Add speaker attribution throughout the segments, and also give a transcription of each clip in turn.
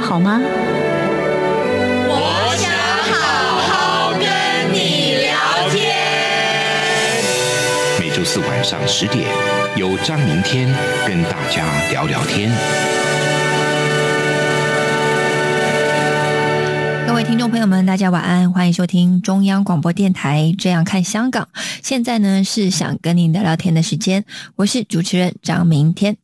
Speaker 1: 好吗？
Speaker 2: 我想好好跟你聊天。
Speaker 3: 每周四晚上十点，由张明天跟大家聊聊天。
Speaker 4: 各位听众朋友们，大家晚安，欢迎收听中央广播电台《这样看香港》。现在呢是想跟您聊聊天的时间，我是主持人张明天。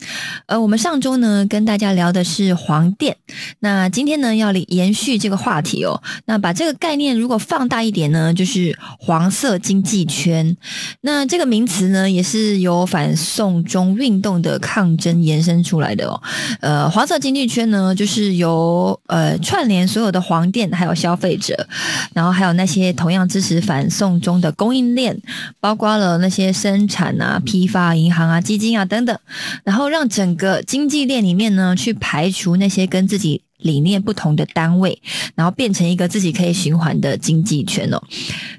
Speaker 4: 呃，我们上周呢跟大家聊的是黄店，那今天呢要延续这个话题哦。那把这个概念如果放大一点呢，就是黄色经济圈。那这个名词呢也是由反送中运动的抗争延伸出来的哦。呃，黄色经济圈呢就是由呃串联所有的黄店。还有消费者，然后还有那些同样支持反送中的供应链，包括了那些生产啊、批发、银行啊、基金啊等等，然后让整个经济链里面呢，去排除那些跟自己理念不同的单位，然后变成一个自己可以循环的经济圈哦。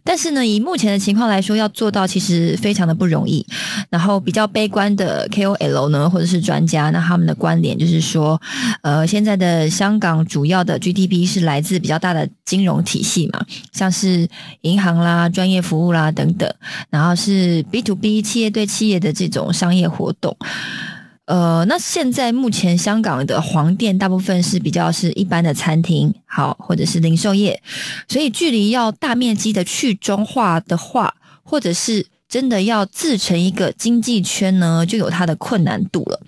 Speaker 4: 但是呢，以目前的情况来说，要做到其实非常的不容易。然后比较悲观的 KOL 呢，或者是专家，那他们的观点就是说，呃，现在的香港主要的 GDP 是来自比较大的金融体系嘛，像是银行啦、专业服务啦等等，然后是 B to B 企业对企业的这种商业活动。呃，那现在目前香港的黄店大部分是比较是一般的餐厅，好或者是零售业，所以距离要大面积的去中化的话，或者是真的要自成一个经济圈呢，就有它的困难度了。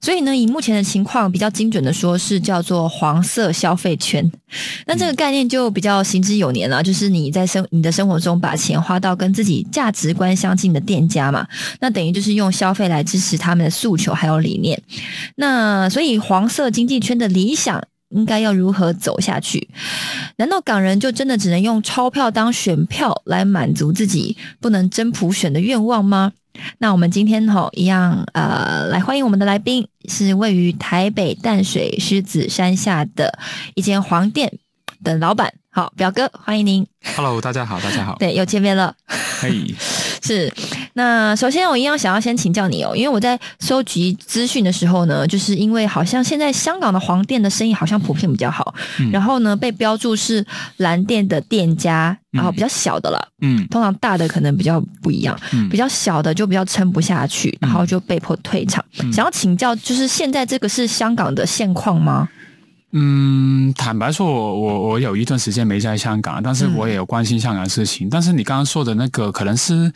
Speaker 4: 所以呢，以目前的情况，比较精准的说是叫做黄色消费圈。那这个概念就比较行之有年了，就是你在生你的生活中把钱花到跟自己价值观相近的店家嘛，那等于就是用消费来支持他们的诉求还有理念。那所以黄色经济圈的理想。应该要如何走下去？难道港人就真的只能用钞票当选票来满足自己不能真普选的愿望吗？那我们今天吼、一样呃，来欢迎我们的来宾，是位于台北淡水狮子山下的一间黄店的老板。好，表哥，欢迎您。
Speaker 5: Hello，大家好，大家好。
Speaker 4: 对，又见面了。
Speaker 5: 嘿，
Speaker 4: 是，那首先我一样想要先请教你哦，因为我在收集资讯的时候呢，就是因为好像现在香港的黄店的生意好像普遍比较好，
Speaker 5: 嗯。
Speaker 4: 然后呢被标注是蓝店的店家，然后比较小的了，
Speaker 5: 嗯。
Speaker 4: 通常大的可能比较不一样，
Speaker 5: 嗯。
Speaker 4: 比较小的就比较撑不下去，然后就被迫退场。
Speaker 5: 嗯。
Speaker 4: 想要请教，就是现在这个是香港的现况吗？
Speaker 5: 嗯，坦白说，我我我有一段时间没在香港，但是
Speaker 4: 嗯
Speaker 5: 我也有关心香港的事情。但是你刚刚说的那个，可能是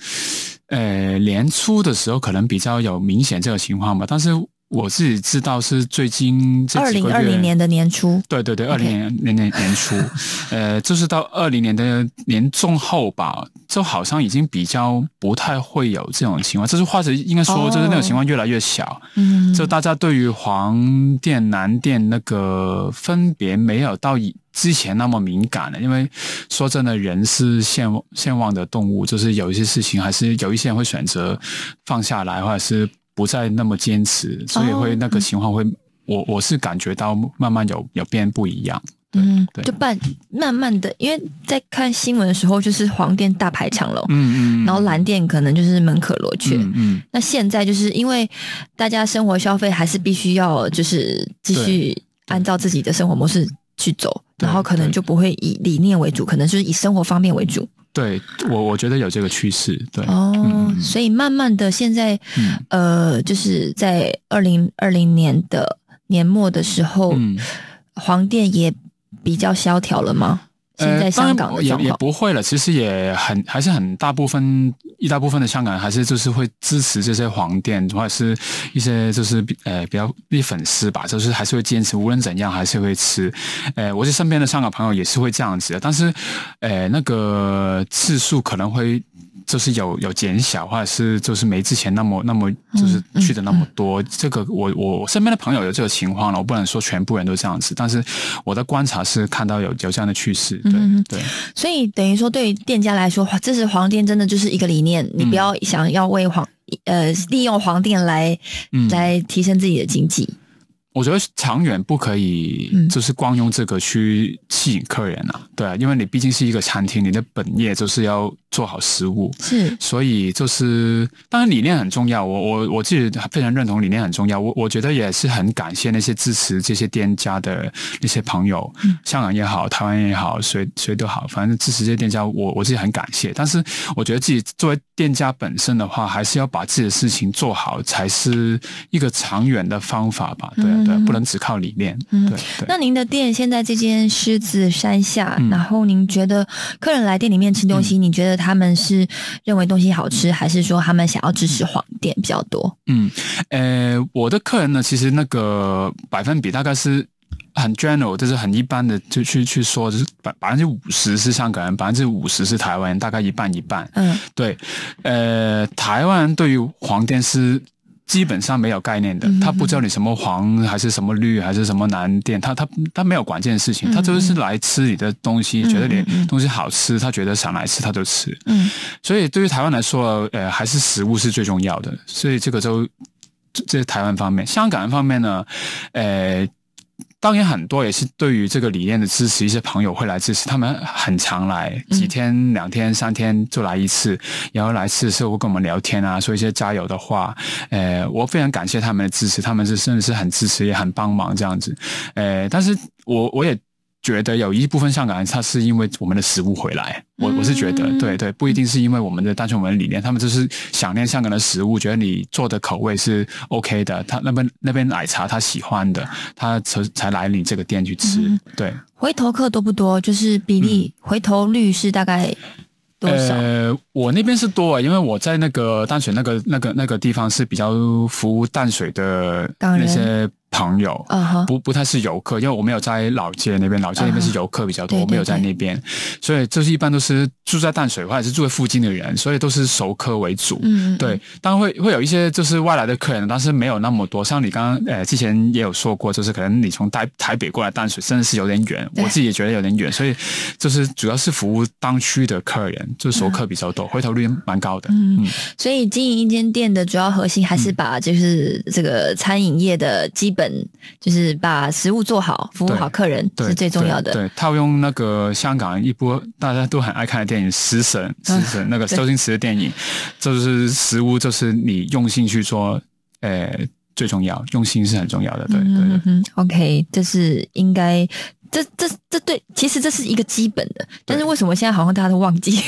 Speaker 5: 呃年初的时候，可能比较有明显这个情况吧。但是我自己知道是最近这
Speaker 4: 二零二零年的年初，
Speaker 5: 对对对，二零年年年年初，呃，就是到二零年的年中后吧，就好像已经比较不太会有这种情况，就是或者应该说，就是那种情况越来越小。
Speaker 4: 嗯，
Speaker 5: 就大家对于黄店、蓝店那个分别没有到以之前那么敏感了，因为说真的，人是现现忘的动物，就是有一些事情还是有一些人会选择放下来，或者是不再那么坚持，所以会那个情况会，我我是感觉到慢慢有有变不一样。
Speaker 4: 嗯，
Speaker 5: 对
Speaker 4: 就慢慢慢的，因为在看新闻的时候，就是黄店大排长龙，
Speaker 5: 嗯嗯，
Speaker 4: 然后蓝店可能就是门可罗雀。
Speaker 5: 嗯嗯
Speaker 4: 那现在就是因为大家生活消费还是必须要就是继续按照自己的生活模式去走，然后可能就不会以理念为主，可能就是以生活方面为主。
Speaker 5: 对我我觉得有这个趋势，对，
Speaker 4: 哦，所以慢慢的现在
Speaker 5: 嗯
Speaker 4: 呃，就是在二零二零年的年末的时候，
Speaker 5: 嗯。
Speaker 4: 黄店也比较萧条了吗？现在香港的
Speaker 5: 呃、也也，不会了，其实也很还是很大部分一大部分的香港人还是就是会支持这些黄店，或者是一些就是呃比较一粉丝吧，就是还是会坚持，无论怎样还是会吃。呃，我是身边的香港朋友也是会这样子的，但是呃那个次数可能会就是有有减小，或者是就是没之前那么那么就是去的那么多。这个我我我身边的朋友有这个情况了，我不能说全部人都这样子，但是我的观察是看到有有这样的趋势。对对，
Speaker 4: 所以等于说对于店家来说，这是黄店真的就是一个理念，你不要想要为黄呃利用黄店来来提升自己的经济。
Speaker 5: 我觉得长远不可以，就是光用这个去吸引客人啊，对啊，因为你毕竟是一个餐厅，你的本业就是要做好食物，
Speaker 4: 是，
Speaker 5: 所以就是当然理念很重要，我我我自己非常认同理念很重要，我我觉得也是很感谢那些支持这些店家的那些朋友，香港也好，台湾也好，谁谁都好，反正支持这些店家，我我自己很感谢，但是我觉得自己作为店家本身的话，还是要把自己的事情做好，才是一个长远的方法吧，对。对，不能只靠理念。嗯，对。
Speaker 4: 那您的店现在这间狮子山下，然后您觉得客人来店里面吃东西，你觉得他们是认为东西好吃，还是说他们想要支持黄店比较多？
Speaker 5: 嗯，呃，我的客人呢，其实那个百分比大概是很 general，就是很一般的，就去去说，就是百百分之五十是香港人，百分之五十是台湾人，大概一半一半。嗯，对。呃，台湾人对于黄店是。基本上没有概念的，他不知道你什么黄还是什么绿还是什么蓝店，他他他没有管这件事情，他就是来吃你的东西，觉得你东西好吃，他觉得想来吃他就吃。嗯，所以对于台湾来说，呃，还是食物是最重要的，所以这个就这是台湾方面，香港方面呢，呃。当然，很多也是对于这个理念的支持，一些朋友会来支持，他们很常来，几天、两天、三天就来一次，然后来次是会跟我们聊天啊，说一些加油的话。呃，我非常感谢他们的支持，他们是真的是很支持，也很帮忙这样子。呃，但是我我也。觉得有一部分香港人，他是因为我们的食物回来，我我是觉得，对对，不一定是因为我们的单纯我们的理念，他们就是想念香港的食物，觉得你做的口味是 OK 的，他那边那边奶茶他喜欢的，他才才来你这个店去吃。对，
Speaker 4: 回头客多不多？就是比例回头率是大概多少？
Speaker 5: 呃，我那边是多啊，因为我在那个淡水那个那个那个地方是比较服务淡水的那些。朋友，不不太是游客，因为我没有在老街那边，老街那边是游客比较多，我没有在那边，所以就是一般都是住在淡水或者是住在附近的人，所以都是熟客为主。嗯，对，当然会会有一些就是外来的客人，但是没有那么多。像你刚刚呃之前也有说过，就是可能你从台台北过来淡水，真的是有点远，我自己也觉得有点远，所以就是主要是服务当区的客人，就是熟客比较多，回头率蛮高的。嗯，
Speaker 4: 所以经营一间店的主要核心还是把就是这个餐饮业的基本。就是把食物做好，服务好客人是最重要的。
Speaker 5: 对，套用那个香港一波大家都很爱看的电影《食神》，食神那个周星驰的电影，就是食物，就是你用心去做，呃，最重要，用心是很重要的。对对对。
Speaker 4: OK，这是应该，这这这对，其实这是一个基本的，但是为什么现在好像大家都忘记？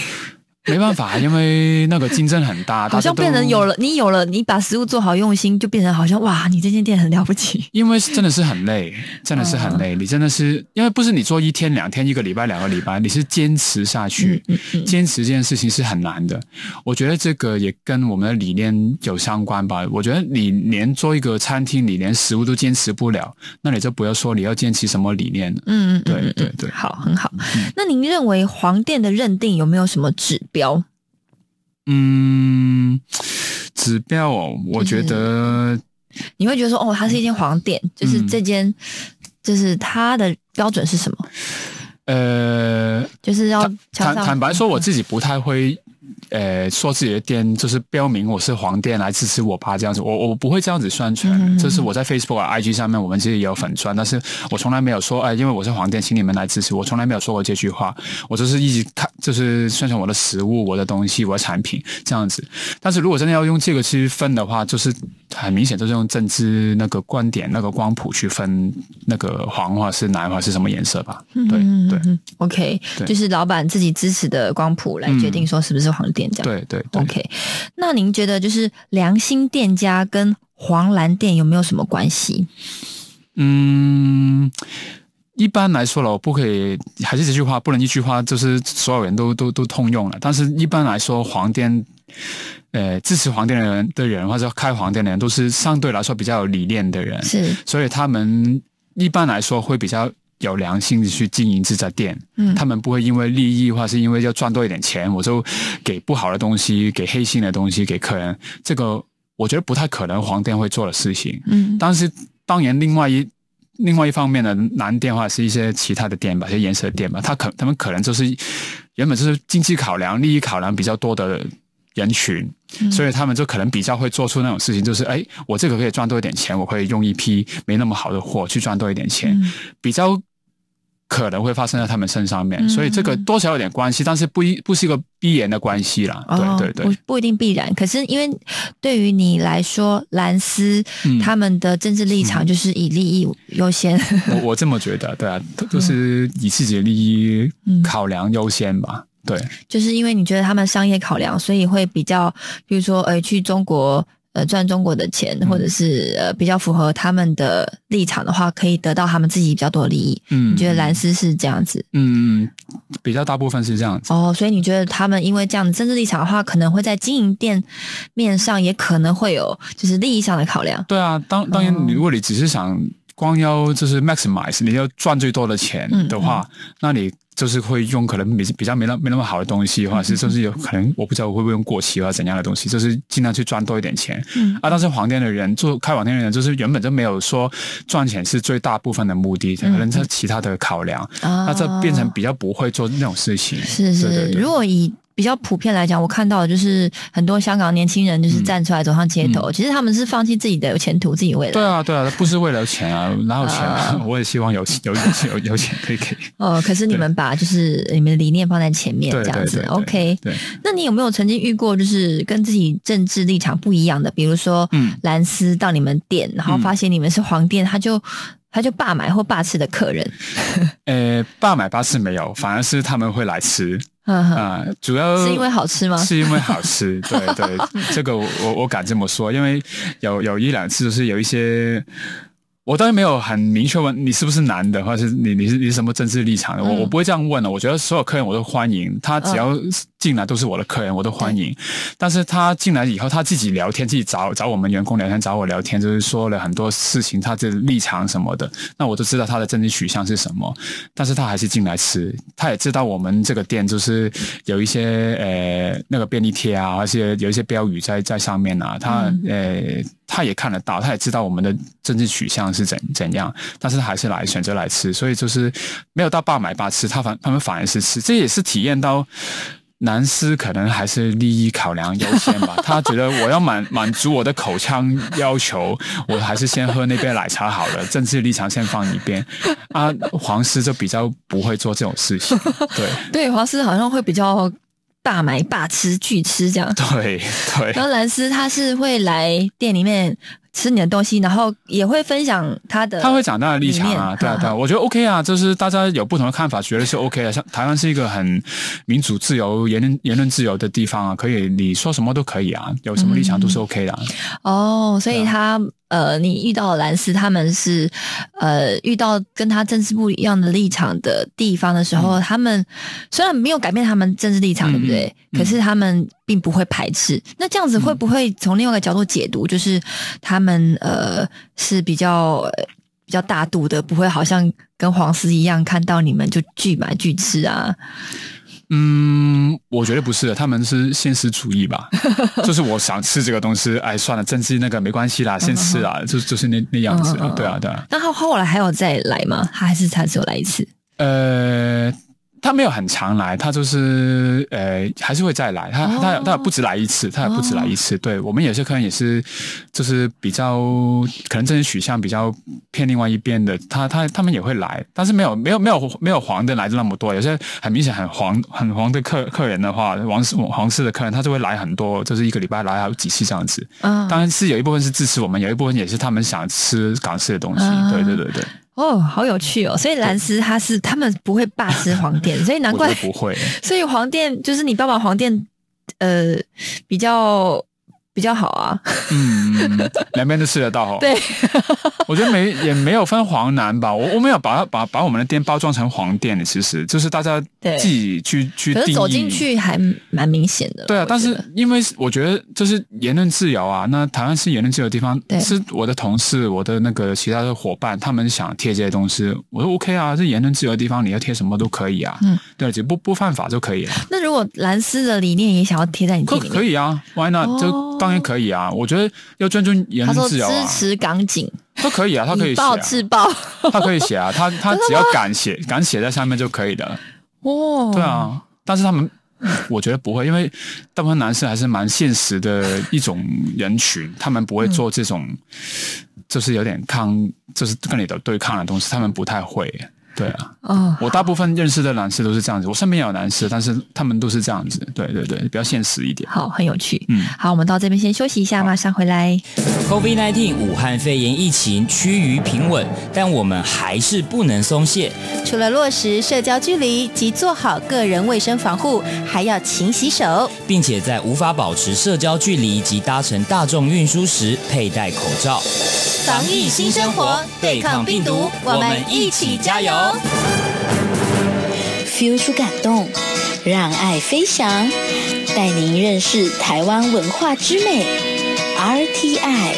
Speaker 5: 没办法，因为那个竞争很大，
Speaker 4: 好像变成有了你有了你把食物做好用心，就变成好像哇，你这间店很了不起。
Speaker 5: 因为真的是很累，真的是很累。你真的是因为不是你做一天两天一个礼拜两个礼拜，你是坚持下去，坚持这件事情是很难的。我觉得这个也跟我们的理念有相关吧。我觉得你连做一个餐厅，你连食物都坚持不了，那你就不要说你要坚持什么理念了。嗯嗯，对对对，
Speaker 4: 好，很好。那您认为黄店的认定有没有什么指？标，
Speaker 5: 嗯，指标哦，我觉得
Speaker 4: 你会觉得说，哦，它是一间黄店，就是这间，就是它的标准是什么？呃，就是要
Speaker 5: 坦坦白说，我自己不太会。呃，说自己的店就是标明我是黄店来支持我爸这样子，我我不会这样子宣传。就是我在 Facebook、IG 上面，我们其实也有粉钻，但是我从来没有说，哎，因为我是黄店，请你们来支持我，从来没有说过这句话。我就是一直看，就是宣传我的食物、我的东西、我的产品这样子。但是如果真的要用这个去分的话，就是很明显就是用政治那个观点、那个光谱去分那个黄话是哪话是什么颜色吧？对对
Speaker 4: ，OK，就是老板自己支持的光谱来决定说是不是。黄店这样
Speaker 5: 对对
Speaker 4: ，OK。那您觉得就是良心店家跟黄蓝店有没有什么关系？
Speaker 5: 嗯，一般来说了，我不可以，还是这句话，不能一句话就是所有人都都都通用了。但是一般来说，黄店，呃，支持黄店的人的人，或者开黄店的人，都是相对来说比较有理念的人，
Speaker 4: 是，
Speaker 5: 所以他们一般来说会比较。有良心的去经营这家店，
Speaker 4: 嗯。
Speaker 5: 他们不会因为利益或是因为要赚多一点钱，我就给不好的东西，给黑心的东西给客人，这个我觉得不太可能黄店会做的事情。
Speaker 4: 嗯。
Speaker 5: 但是当然，另外一另外一方面的蓝店或者是一些其他的店吧，一些颜色的店吧，他可他们可能就是原本就是经济考量、利益考量比较多的人群，所以他们就可能比较会做出那种事情，就是哎，我这个可以赚多一点钱，我可以用一批没那么好的货去赚多一点钱，
Speaker 4: 嗯
Speaker 5: 比较。可能会发生在他们身上面，
Speaker 4: 嗯
Speaker 5: 所以这个多少有点关系，但是不一不是一个必然的关系啦。
Speaker 4: 哦
Speaker 5: 对对对
Speaker 4: 不，不一定必然。可是因为对于你来说，蓝斯、
Speaker 5: 嗯
Speaker 4: 他们的政治立场就是以利益优先。
Speaker 5: 我我这么觉得，对啊，都 都是以自己的利益
Speaker 4: 嗯
Speaker 5: 考量优先吧。对，
Speaker 4: 就是因为你觉得他们商业考量，所以会比较，比如说，呃，去中国呃赚中国的钱，
Speaker 5: 嗯
Speaker 4: 或者是呃比较符合他们的立场的话，可以得到他们自己比较多的利益。
Speaker 5: 嗯，
Speaker 4: 你觉得蓝丝是这样子
Speaker 5: 嗯，比较大部分是这样子。
Speaker 4: 哦？所以你觉得他们因为这样的政治立场的话，可能会在经营店面上也可能会有就是利益上的考量。
Speaker 5: 对啊，当当然，
Speaker 4: 哦
Speaker 5: 如果你只是想光要就是 maximize，你要赚最多的钱
Speaker 4: 嗯
Speaker 5: 的话，那你就是会用可能比比较没那没那么好的东西，或者
Speaker 4: 嗯
Speaker 5: 是就是有可能我不知道我会不会用过期或者怎样的东西，就是尽量去赚多一点钱。
Speaker 4: 嗯。
Speaker 5: 啊，但是黄店的人做开网店的人，就是原本就没有说赚钱是最大部分的目的，可能是其他的考量，
Speaker 4: 啊。
Speaker 5: 那这变成比较不会做那种事情。
Speaker 4: 是是，
Speaker 5: 对对对。
Speaker 4: 如果以比较普遍来讲，我看到的就是很多香港年轻人就是站出来走上街头，其实他们是放弃自己的前途、自己未来。
Speaker 5: 嗯对啊，对啊，不是为了钱啊，哪有钱 我也希望有有有有有钱可以给。
Speaker 4: 哦，可是你们把就是你们的理念放在前面
Speaker 5: 对
Speaker 4: 这样子，OK。
Speaker 5: 对，
Speaker 4: 那你有没有曾经遇过就是跟自己政治立场不一样的，比如说
Speaker 5: 嗯。
Speaker 4: 蓝丝到你们店，然后发现你们是黄店，他就他就霸买或霸吃的客人，
Speaker 5: 呃，霸买巴士没有，反而是他们会来吃啊、主要
Speaker 4: 是因为好吃吗？
Speaker 5: 是因为好吃，对对，这个我我我敢这么说，因为有有一两次就是有一些。我当然没有很明确问你是不是男的，或者是你你是你是什么政治立场的，我
Speaker 4: 嗯
Speaker 5: 我不会这样问的。我觉得所有客人我都欢迎，他只要进来都是我的客人，我都欢迎。但是他进来以后，他自己聊天，自己找找我们员工聊天，找我聊天，就是说了很多事情，他的立场什么的，那我都知道他的政治取向是什么。但是他还是进来吃，他也知道我们这个店就是有一些呃那个便利贴啊，而且有一些标语在在上面啊，他、呃他也看得到，他也知道我们的政治取向是怎怎样，但是他还是来选择来吃，所以就是没有到爸买爸吃，他反他们反而是吃，这也是体验到。男司可能还是利益考量优先吧，他觉得我要满 满足我的口腔要求，我还是先喝那杯奶茶好了，政治立场先放一边。啊，黄丝就比较不会做这种事情，对
Speaker 4: 对，黄丝好像会比较大买、霸吃、巨吃这样。
Speaker 5: 对对
Speaker 4: 然后蓝斯他是会来店里面吃你的东西，然后也会分享他的，
Speaker 5: 他会讲他的立场啊，对啊，对啊，我觉得 OK 啊，就是大家有不同的看法，觉得是 OK 的。像台湾是一个很民主、自由、言论言论自由的地方啊，可以你说什么都可以啊，有什么立场都是 OK 的啊、
Speaker 4: 哦，所以他、呃，你遇到的蓝丝他们是呃遇到跟他政治不一样的立场的地方的时候，他们虽然没有改变他们政治立场，
Speaker 5: 嗯
Speaker 4: 对不对？
Speaker 5: 嗯
Speaker 4: 可是他们并不会排斥。那这样子会不会从另外一个角度解读，就是他们呃是比较。呃比较大度的，不会好像跟黄丝一样，看到你们就拒买拒吃啊。
Speaker 5: 嗯，我觉得不是的，他们是现实主义吧，就是我想吃这个东西，哎，算了，政治那个没关系啦，先吃啦，就就是那那样子对啊，对啊，
Speaker 4: 那他后来还有再来吗？他还是他只有来一次？
Speaker 5: 呃。他没有很常来，他就是呃还是会再来，他
Speaker 4: 哦
Speaker 5: 他他也不止来一次，他也不止来一次。对我们有些客人也是，就是比较可能政治取向比较偏另外一边的，他他他们也会来，但是没有没有没有没有黄的来的那么多。有些很明显很黄很黄的客客人的话，黄氏黄氏的客人，他就会来很多，就是一个礼拜来好几次这样子。
Speaker 4: 嗯，
Speaker 5: 当然是有一部分是支持我们，有一部分也是他们想吃港式的东西。
Speaker 4: 啊
Speaker 5: 对对对对，
Speaker 4: 哦，好有趣哦！所以蓝斯他是他们不会霸吃黄店，所以难怪
Speaker 5: 不会。
Speaker 4: 所以黄店就是你爸爸黄店，呃，比较比较好啊。
Speaker 5: 嗯，两边都吃得到哦。
Speaker 4: 对，
Speaker 5: 我觉得没也没有分黄蓝吧，我我没有把它把把我们的店包装成黄店的，其实就是大家自己去去定义。
Speaker 4: 可是走进去还蛮明显的。
Speaker 5: 对啊，但是因为我觉得就是言论自由啊，那台湾是言论自由的地方，是我的同事、我的那个其他的伙伴，他们想贴这些东西，我说 OK 啊，这言论自由的地方，你要贴什么都可以啊，
Speaker 4: 嗯，
Speaker 5: 对，只不不犯法就可以了。
Speaker 4: 那如果蓝丝的理念也想要贴在你
Speaker 5: 可可以啊，Why not？、
Speaker 4: 哦
Speaker 5: 就当然可以啊，我觉得要尊重言论自由啊
Speaker 4: 支，持港警，
Speaker 5: 都可以啊，他可以写啊，
Speaker 4: 制暴。
Speaker 5: 他可以写啊，他 他只要敢写敢写在上面就可以的，
Speaker 4: 哦，
Speaker 5: 对，啊，但是他们。我觉得不会，因为大部分男生还是蛮现实的一种人群，他们不会做这种，就是有点抗，就是跟你的对抗的东西，他们不太会。对啊，
Speaker 4: 哦，
Speaker 5: 我大部分认识的男士都是这样子，我身边也有男士，但是他们都是这样子。对对对，比较现实一点。
Speaker 4: 好，很有趣。
Speaker 5: 嗯
Speaker 4: 好，我们到这边先休息一下，马上回来。
Speaker 6: COVID-19 武汉肺炎疫情趋于平稳，但我们还是不能松懈。
Speaker 2: 除了落实社交距离及做好个人卫生防护，还要勤洗手。
Speaker 6: 并且在无法保持社交距离及搭乘大众运输时佩戴口罩。
Speaker 2: 防疫新生活，对抗病毒，我们一起加油！
Speaker 7: Feel 出感动，让爱飞翔，带您认识台湾文化之美。RTI。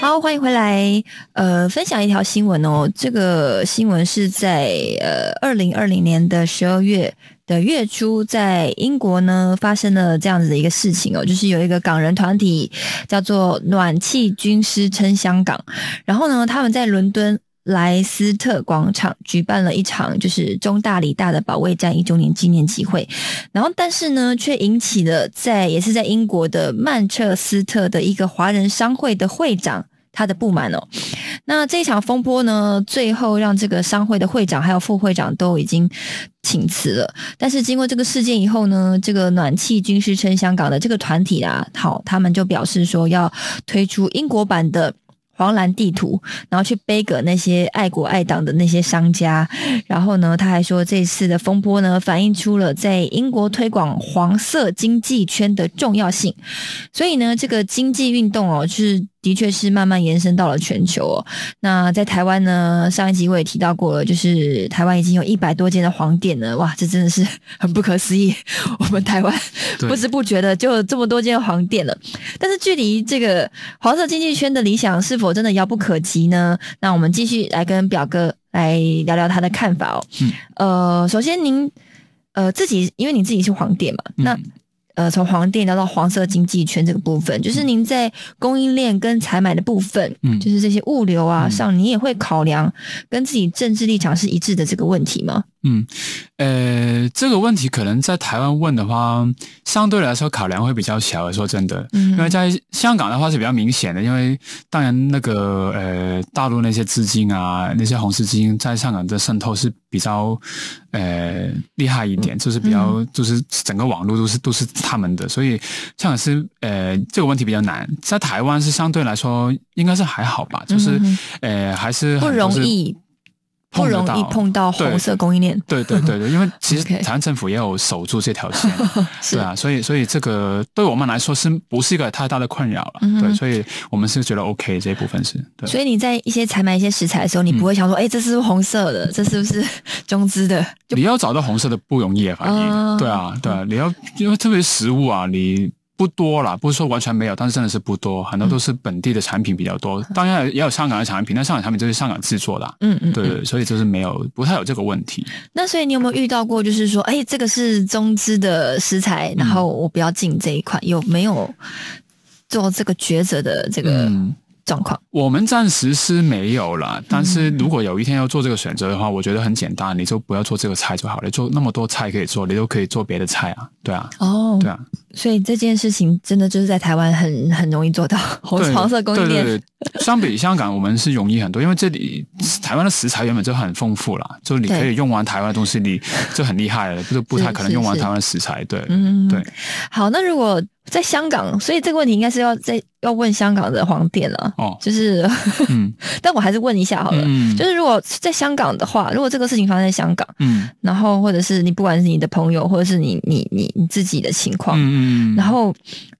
Speaker 4: 好，欢迎回来。呃，分享一条新闻哦。这个新闻是在呃二零二零年的十二月的月初，在英国呢发生了这样子的一个事情哦，就是有一个港人团体叫做暖气军师撑香港，然后呢，他们在伦敦。莱斯特广场举办了一场就是中大理大的保卫战一周年纪念集会，然后但是呢，却引起了在也是在英国的曼彻斯特的一个华人商会的会长他的不满哦。那这一场风波呢，最后让这个商会的会长还有副会长都已经请辞了。但是经过这个事件以后呢，这个暖气军师撑香港的这个团体啊，好，他们就表示说要推出英国版的。黄蓝地图，然后去背个那些爱国爱党的那些商家，然后呢，他还说这次的风波呢，反映出了在英国推广黄色经济圈的重要性。所以呢，这个经济运动哦，是的确是慢慢延伸到了全球哦。那在台湾呢，上一集我也提到过了，就是台湾已经有一百多间的黄店了，哇，这真的是 很不可思议。我们台湾不知不觉的就有这么多间黄店了，但是距离这个黄色经济圈的理想是否真的遥不可及呢？那我们继续来跟表哥来聊聊他的看法哦。
Speaker 5: 嗯
Speaker 4: 呃，首先您呃自己，因为你自己是黄店嘛，那
Speaker 5: 嗯
Speaker 4: 呃从黄店聊到黄色经济圈这个部分，就是您在供应链跟采买的部分，
Speaker 5: 嗯
Speaker 4: 就是这些物流啊
Speaker 5: 嗯
Speaker 4: 上，你也会考量跟自己政治立场是一致的这个问题吗？
Speaker 5: 嗯，呃，这个问题可能在台湾问的话，相对来说考量会比较小。说真的，
Speaker 4: 嗯
Speaker 5: 因为在香港的话是比较明显的，因为当然那个呃大陆那些资金啊，那些红色资金在香港的渗透是比较呃厉害一点，就是比较就是整个网络都是都是他们的，所以香港是呃这个问题比较难。在台湾是相对来说应该是还好吧，就是、
Speaker 4: 嗯
Speaker 5: 呃还是
Speaker 4: 不容易不容易碰到红色供应链。
Speaker 5: 对对对对，因为 其实台湾政府也有守住这条线，
Speaker 4: 是
Speaker 5: 对啊，所以所以这个对我们来说是不是一个太大的困扰了？
Speaker 4: 嗯
Speaker 5: 对，所以我们是觉得 OK 这一部分是对。
Speaker 4: 所以你在一些采买一些食材的时候，你不会想说，哎、这是红色的？这是不是中资的？
Speaker 5: 你要找到红色的不容易啊，反
Speaker 4: 哦
Speaker 5: 正对啊，对啊，你要因为特别食物啊，你不多啦，不是说完全没有，但是真的是不多，很多都是本地的产品比较多，当然也有香港的产品，但香港产品就是香港制作的啊、
Speaker 4: 嗯嗯，
Speaker 5: 对对，所以就是没有不太有这个问题。
Speaker 4: 那所以你有没有遇到过，就是说，哎，这个是中资的食材，然后我不要进这一款，有没有做这个抉择的这个
Speaker 5: 嗯
Speaker 4: 状况？
Speaker 5: 我们暂时是没有了，但是如果有一天要做这个选择的话，我觉得很简单，你就不要做这个菜就好了。做那么多菜可以做，你都可以做别的菜啊，对啊，
Speaker 4: 哦，
Speaker 5: 对啊，
Speaker 4: 所以这件事情真的就是在台湾很很容易做到 红
Speaker 5: 对
Speaker 4: 黄色供应链。
Speaker 5: 对对对，相比香港，我们是容易很多，因为这里台湾的食材原本就很丰富啦，就你可以用完台湾的东西，你就很厉害了，就不太可能
Speaker 4: 是是
Speaker 5: 用完台湾的食材。对，
Speaker 4: 嗯，
Speaker 5: 对。
Speaker 4: 好，那如果在香港，所以这个问题应该是要在要问香港的黄店了。
Speaker 5: 哦，
Speaker 4: 就是，
Speaker 5: 嗯
Speaker 4: 但我还是问一下好了，
Speaker 5: 嗯
Speaker 4: 就是如果在香港的话，如果这个事情发生在香港，
Speaker 5: 嗯
Speaker 4: 然后或者是你不管是你的朋友，或者是你你你你自己的情况，
Speaker 5: 嗯嗯，
Speaker 4: 然后，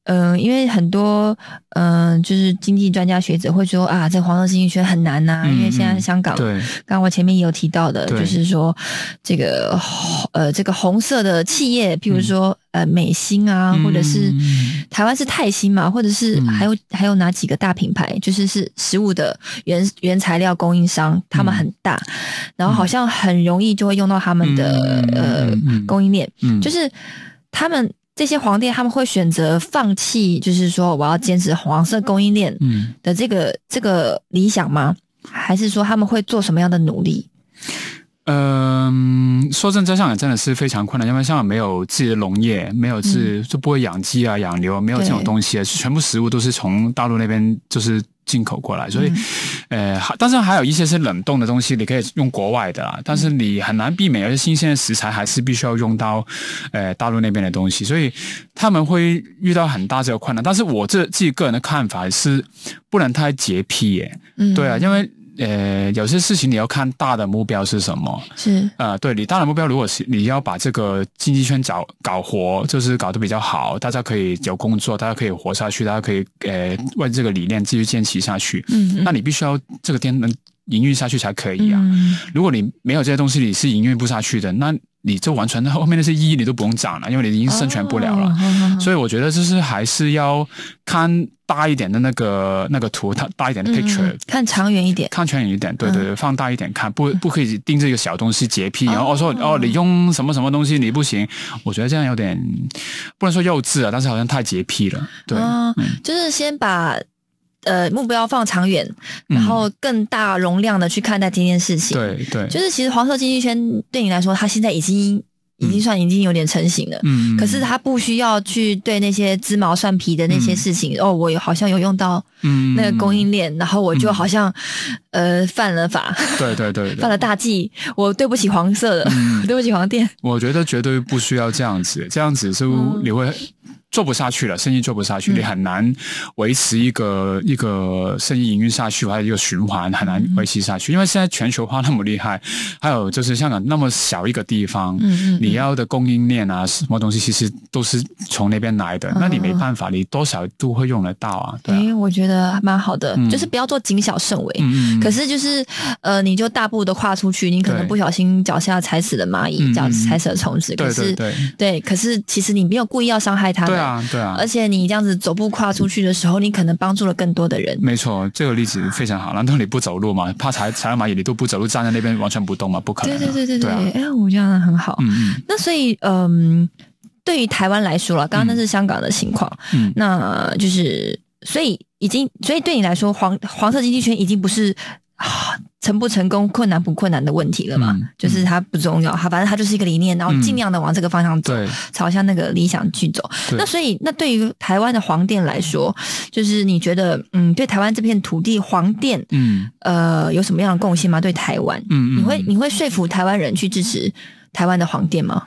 Speaker 4: 嗯、因为很多嗯、就是经济专家学者会说啊，这黄色经济圈很难呐、
Speaker 5: 嗯
Speaker 4: 因为现在香港，
Speaker 5: 对。
Speaker 4: 刚刚我前面也有提到的，就是说这个呃这个红色的企业，譬如说、呃美心啊，或者是
Speaker 5: 嗯。
Speaker 4: 台湾是泰兴嘛，或者是
Speaker 5: 嗯。
Speaker 4: 还有、还有哪几个大品牌，就是是食物的原原材料供应商，他们很大，然后好像很容易就会用到他们的、呃供应链，
Speaker 5: 嗯。
Speaker 4: 就是他们。这些皇帝他们会选择放弃，就是说我要坚持黄色供应链
Speaker 5: 嗯
Speaker 4: 的这个这个理想吗？还是说他们会做什么样的努力？
Speaker 5: 嗯，说真，在香港真的是非常困难，因为香港没有自己的农业，没有自、就不会养鸡啊、养牛，没有这种
Speaker 4: 对
Speaker 5: 东西，全部食物都是从大陆那边就是进口过来，所以，呃，还但是还有一些是冷冻的东西，你可以用国外的啦，但是你很难避免，而且新鲜的食材还是必须要用到呃大陆那边的东西，所以他们会遇到很大这个困难。但是我这自己个人的看法是，不能太洁癖耶，
Speaker 4: 嗯
Speaker 5: 对啊，因为。呃，有些事情你要看大的目标是什么。
Speaker 4: 是
Speaker 5: 呃，对你大的目标，如果是你要把这个经济圈搞搞活，就是搞得比较好，大家可以有工作，大家可以活下去，大家可以呃为这个理念继续坚持下去。
Speaker 4: 嗯嗯
Speaker 5: 那你必须要这个店能营运下去才可以啊。
Speaker 4: 嗯
Speaker 5: 如果你没有这些东西，你是营运不下去的，那你就完全后面那些意义你都不用讲了，因为你已经生存不了了。
Speaker 4: 哦
Speaker 5: 所以我觉得就是还是要看大一点的那个那个图，它大一点的 picture，、
Speaker 4: 嗯看长远一点。
Speaker 5: 看长远一点，对对对，放大一点看，不不可以盯着一个小东西洁癖，然后
Speaker 4: 哦
Speaker 5: 说哦。你用什么什么东西你不行，我觉得这样有点不能说幼稚啊，但是好像太洁癖了，对，
Speaker 4: 就是先把呃目标放长远，然后更大容量的去看待这件事情。，
Speaker 5: 对对，
Speaker 4: 就是其实黄色经济圈对你来说，它现在已经已经算已经有点成型了。
Speaker 5: 嗯，
Speaker 4: 可是它不需要去对那些鸡毛蒜皮的那些事情，哦，我有好像有用到
Speaker 5: 嗯。
Speaker 4: 那个供应链，然后我就好像、呃犯了法，
Speaker 5: 对对对对。
Speaker 4: 犯了大忌，我对不起黄色的，
Speaker 5: 嗯。
Speaker 4: 对不起黄店。
Speaker 5: 我觉得绝对不需要这样子，这样子就你会做不下去了，生意做不下去，
Speaker 4: 嗯
Speaker 5: 你很难维持一个一个生意营运下去，还有一个循环很难维持下去。因为现在全球化那么厉害，还有就是香港那么小一个地方，
Speaker 4: 嗯嗯嗯
Speaker 5: 你要的供应链啊，什么东西其实都是从那边来的，
Speaker 4: 嗯
Speaker 5: 那你没办法，你多少都会用得到啊，对啊。
Speaker 4: 诶，我觉得蛮好的，
Speaker 5: 嗯
Speaker 4: 就是不要做谨小慎微。
Speaker 5: 嗯嗯
Speaker 4: 可是就是呃，你就大步的跨出去，你可能不小心脚下踩死了蚂蚁，
Speaker 5: 嗯
Speaker 4: 脚
Speaker 5: 嗯
Speaker 4: 踩死了虫子。
Speaker 5: 对
Speaker 4: 可是
Speaker 5: 对对
Speaker 4: 对可是其实你没有故意要伤害它们。
Speaker 5: 对啊，对啊，
Speaker 4: 而且你这样子走步跨出去的时候，你可能帮助了更多的人。
Speaker 5: 没错，这个例子非常好。难道你不走路吗？怕踩踩到蚂蚁，你都不走路，站在那边完全不动吗？不可能啊。
Speaker 4: 对对对对对，哎、我觉得很好。
Speaker 5: 嗯嗯
Speaker 4: 那所以，嗯，对于台湾来说了，刚刚那是香港的情况，
Speaker 5: 嗯
Speaker 4: 那就是所以已经，所以对你来说，黄黄色经济圈已经不是啊成不成功、困难不困难的问题了嘛？
Speaker 5: 嗯
Speaker 4: 就是它不重要，它反正它就是一个理念，然后
Speaker 5: 嗯
Speaker 4: 尽量的往这个方向走，
Speaker 5: 对
Speaker 4: 朝向那个理想去走。那所以，那对于台湾的黄店来说，就是你觉得，嗯，对台湾这片土地黄店，
Speaker 5: 嗯
Speaker 4: 呃，有什么样的贡献吗？对台湾，
Speaker 5: 嗯嗯
Speaker 4: 你会你会说服台湾人去支持台湾的黄店吗？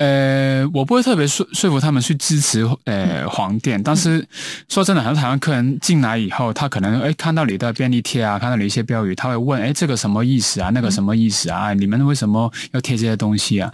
Speaker 5: 呃，我不会特别说说服他们去支持呃黄店，但是说真的，很多台湾客人进来以后，他可能哎看到你的便利贴啊，看到你一些标语，他会问哎这个什么意思啊，那个什么意思啊？你们为什么要贴这些东西啊？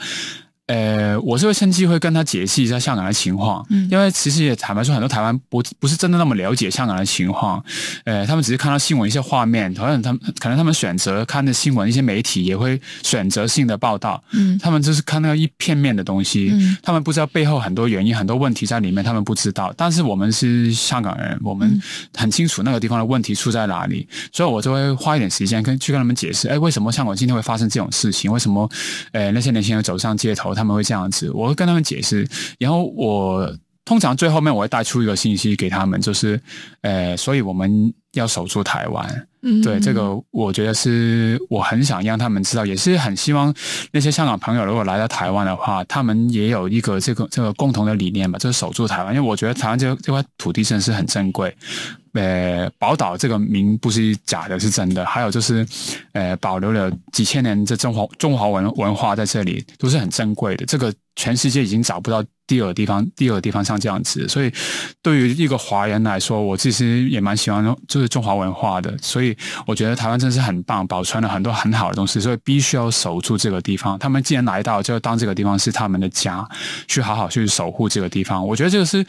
Speaker 5: 呃，我是会趁机会跟他解释一下香港的情况，
Speaker 4: 嗯
Speaker 5: 因为其实也坦白说，很多台湾不不是真的那么了解香港的情况，呃，他们只是看到新闻一些画面，好像他们可能他们选择看的新闻，一些媒体也会选择性的报道，
Speaker 4: 嗯
Speaker 5: 他们就是看到一片面的东西，
Speaker 4: 嗯
Speaker 5: 他们不知道背后很多原因、很多问题在里面，他们不知道。但是我们是香港人，我
Speaker 4: 嗯
Speaker 5: 们很清楚那个地方的问题出在哪里，所以我就会花一点时间跟去跟他们解释，哎，为什么香港今天会发生这种事情？为什么呃那些年轻人走上街头他们会这样子？我会跟他们解释，然后我。通常最后面我会带出一个信息给他们，就是，呃，所以我们要守住台湾，
Speaker 4: 嗯
Speaker 5: 对这个，我觉得是我很想让他们知道，也是很希望那些香港朋友如果来到台湾的话，他们也有一个这个这个共同的理念吧，就是守住台湾。因为我觉得台湾这这块土地真的是很珍贵，呃，宝岛这个名不是假的，是真的。还有就是，呃，保留了几千年这中华中华文文化在这里，都是很珍贵的。这个全世界已经找不到第二地方，第二地方像这样子。所以对于一个华人来说，我其实也蛮喜欢就是中华文化的。所以我觉得台湾真是很棒，保存了很多很好的东西，所以必须要守住这个地方。他们既然来到，就当这个地方是他们的家，去好好去守护这个地方。我觉得这个是。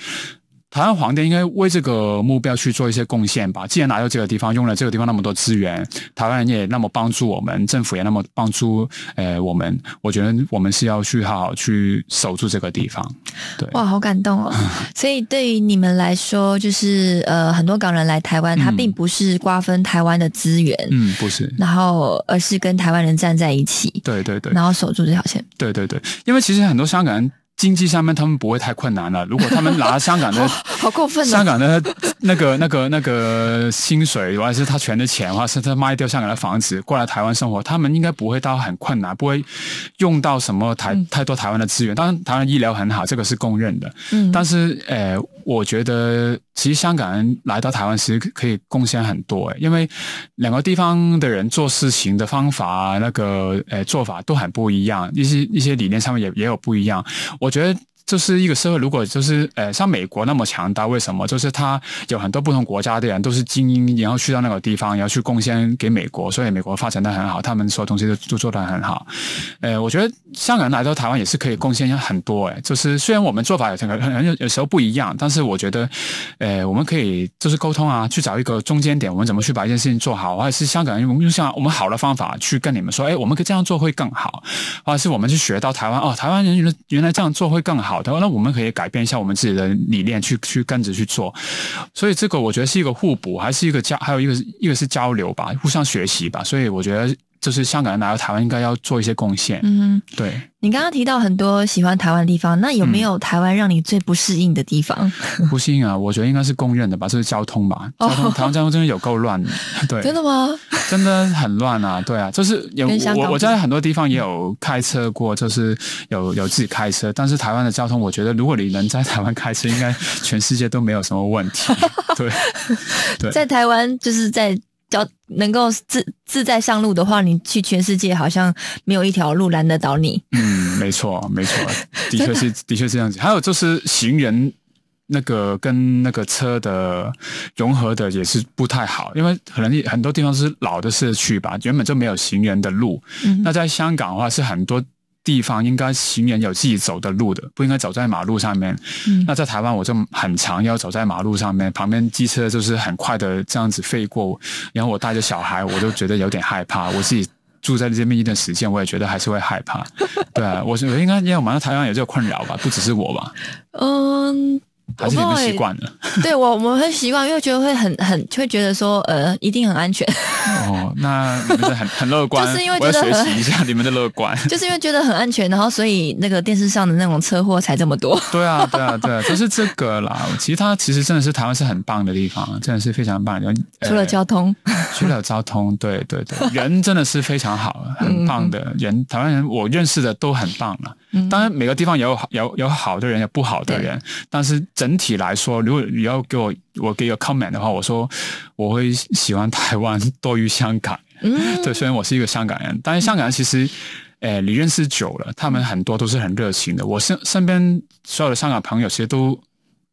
Speaker 5: 台湾皇帝应该为这个目标去做一些贡献吧。既然来到这个地方，用了这个地方那么多资源，台湾人也那么帮助我们，政府也那么帮助呃我们，我觉得我们是要去好好去守住这个地方。对，
Speaker 4: 哇，好感动哦！所以对于你们来说，就是呃，很多港人来台湾，他并不是瓜分台湾的资源，
Speaker 5: 嗯，不是，
Speaker 4: 然后而是跟台湾人站在一起，
Speaker 5: 对对对，
Speaker 4: 然后守住这条线。
Speaker 5: 对对对，因为其实很多香港人。经济上面他们不会太困难了。如果他们拿香港的
Speaker 4: 好过分，
Speaker 5: 香港的那个、那个、那个薪水，或者是他全的钱，或者是他卖掉香港的房子过来台湾生活，他们应该不会到很困难，不会用到什么台太多台湾的资源。当然，台湾医疗很好，这个是公认的。嗯，但是，呃，我觉得其实香港人来到台湾其实可以贡献很多，诶，因为两个地方的人做事情的方法、那个呃做法都很不一样，一些一些理念上面也也有不一样。我觉得。就是一个社会，如果就是呃像美国那么强大，为什么？就是他有很多不同国家的人都是精英，然后去到那个地方，然后去贡献给美国，所以美国发展的很好，他们所有东西都都做得很好。呃，我觉得香港人来到台湾也是可以贡献很多。哎，就是虽然我们做法有可能有有时候不一样，但是我觉得，呃，我们可以就是沟通啊，去找一个中间点，我们怎么去把一件事情做好，或者是香港人用用像我们好的方法去跟你们说，哎，我们可以这样做会更好，或者是我们去学到台湾哦，台湾人原来原来这样做会更好。那我们可以改变一下我们自己的理念，去去跟着去做，所以这个我觉得是一个互补，还是一个交，还有一个一个是交流吧，互相学习吧。所以我觉得。就是香港人来到台湾，应该要做一些贡献。嗯，对。
Speaker 4: 你刚刚提到很多喜欢台湾的地方，那有没有台湾让你最不适应的地方？
Speaker 5: 不适应啊，我觉得应该是公认的吧，就是交通吧。交通，台湾交通真的有够乱的。对，
Speaker 4: 真的吗？
Speaker 5: 真的很乱啊！对啊，就是有我我在很多地方也有开车过，就是有有自己开车。但是台湾的交通，我觉得如果你能在台湾开车，应该全世界都没有什么问题。对，对，
Speaker 4: 在台湾就是在。交能够自自在上路的话，你去全世界好像没有一条路拦得倒你。
Speaker 5: 嗯，没错，没错，的确是，的确是这样子。还有就是行人那个跟那个车的融合的也是不太好，因为可能很多地方是老的社区吧，原本就没有行人的路。那在香港的话是很多。地方应该行人有自己走的路的，不应该走在马路上面。那在台湾，我就很常要走在马路上面，旁边机车就是很快的这样子飞过，然后我带着小孩，我都觉得有点害怕。我自己住在这边一段时间，我也觉得还是会害怕。对啊，我我应该因为我们在台湾有这个困扰吧，不只是我吧。嗯。还是你们习惯了？
Speaker 4: 对我，我们会习惯，因为觉得会很很，会觉得说，呃，一定很安全。
Speaker 5: 哦，那你们很很乐观，
Speaker 4: 就是因为觉得
Speaker 5: 学习一下你们的乐观，
Speaker 4: 就是因为觉得很安全，然后所以那个电视上的那种车祸才这么多。
Speaker 5: 对啊，对啊，对啊，就是这个啦。其他其实真的是台湾是很棒的地方，真的是非常棒。
Speaker 4: 除了交通，
Speaker 5: 除了交通，对对对，人真的是非常好，很棒的人。台湾人我认识的都很棒了。当然每个地方有有有好的人，有不好的人，但是整体来说，如果你要给我我给个 comment 的话，我说我会喜欢台湾多于香港。嗯，对，虽然我是一个香港人，但是香港人其实，诶，你认识久了，他们很多都是很热情的。我身身边所有的香港朋友，其实都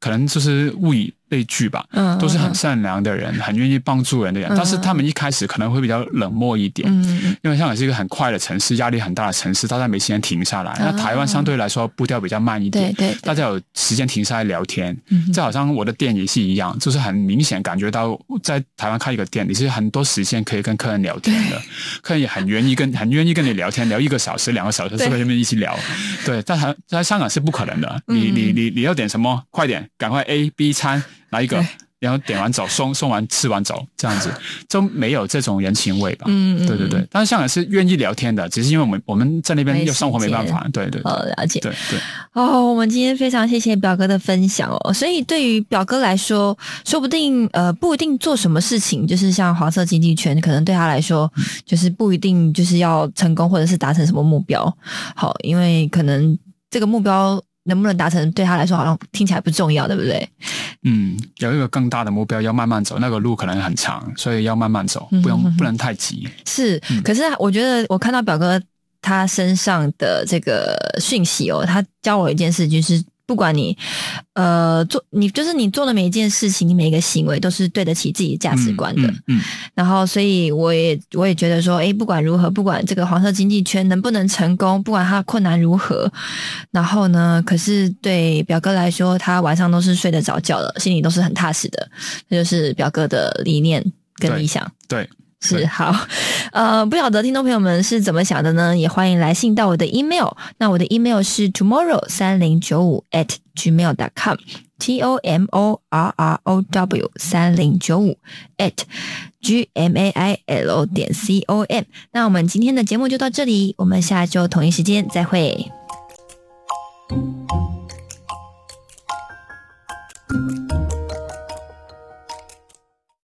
Speaker 5: 可能就是物以。悲剧吧，嗯，都是很善良的人，很愿意帮助人的人，但是他们一开始可能会比较冷漠一点，嗯，因为香港是一个很快的城市，压力很大的城市，大家没时间停下来。那台湾相对来说步调比较慢一点，
Speaker 4: 对对，
Speaker 5: 大家有时间停下来聊天。就好像我的店也是一样，就是很明显感觉到在台湾开一个店，你是很多时间可以跟客人聊天的，客人也很愿意跟很愿意跟你聊天，聊一个小时、两个小时，坐在那边一起聊。对，在台在香港是不可能的，你你你你要点什么？快点，赶快 A B 餐。来一个，然后点完走，送送完吃完走，这样子 就没有这种人情味吧？嗯，对对对。但是香港是愿意聊天的，只是因为我们我们在那边又生活没办法。对对，
Speaker 4: 哦，了解。
Speaker 5: 对对。
Speaker 4: 哦，我们今天非常谢谢表哥的分享哦。所以对于表哥来说，说不定呃不一定做什么事情，就是像黄色经济圈，可能对他来说就是不一定就是要成功或者是达成什么目标。好，因为可能这个目标。能不能达成对他来说好像听起来不重要，对不对？
Speaker 5: 嗯，有一个更大的目标要慢慢走，那个路可能很长，所以要慢慢走，不用不能太急。
Speaker 4: 是，可是我觉得我看到表哥他身上的这个讯息哦，他教我一件事，就是不管你呃做你就是你做的每一件事情，你每一个行为都是对得起自己的价值观的。
Speaker 5: 嗯嗯
Speaker 4: 然后，所以我也我也觉得说，哎，不管如何，不管这个黄色经济圈能不能成功，不管它困难如何，然后呢，可是对表哥来说，他晚上都是睡得着觉的，心里都是很踏实的。这就是表哥的理念跟理想。
Speaker 5: 对，
Speaker 4: 是好，呃，不晓得听众朋友们是怎么想的呢？也欢迎来信到我的 email。那我的 email 是 tomorrow 三零九五 at gmail.com。t o m o r r o w 三零九五 at g m a i l 点 c o m。那我们今天的节目就到这里，我们下周同一时间再会。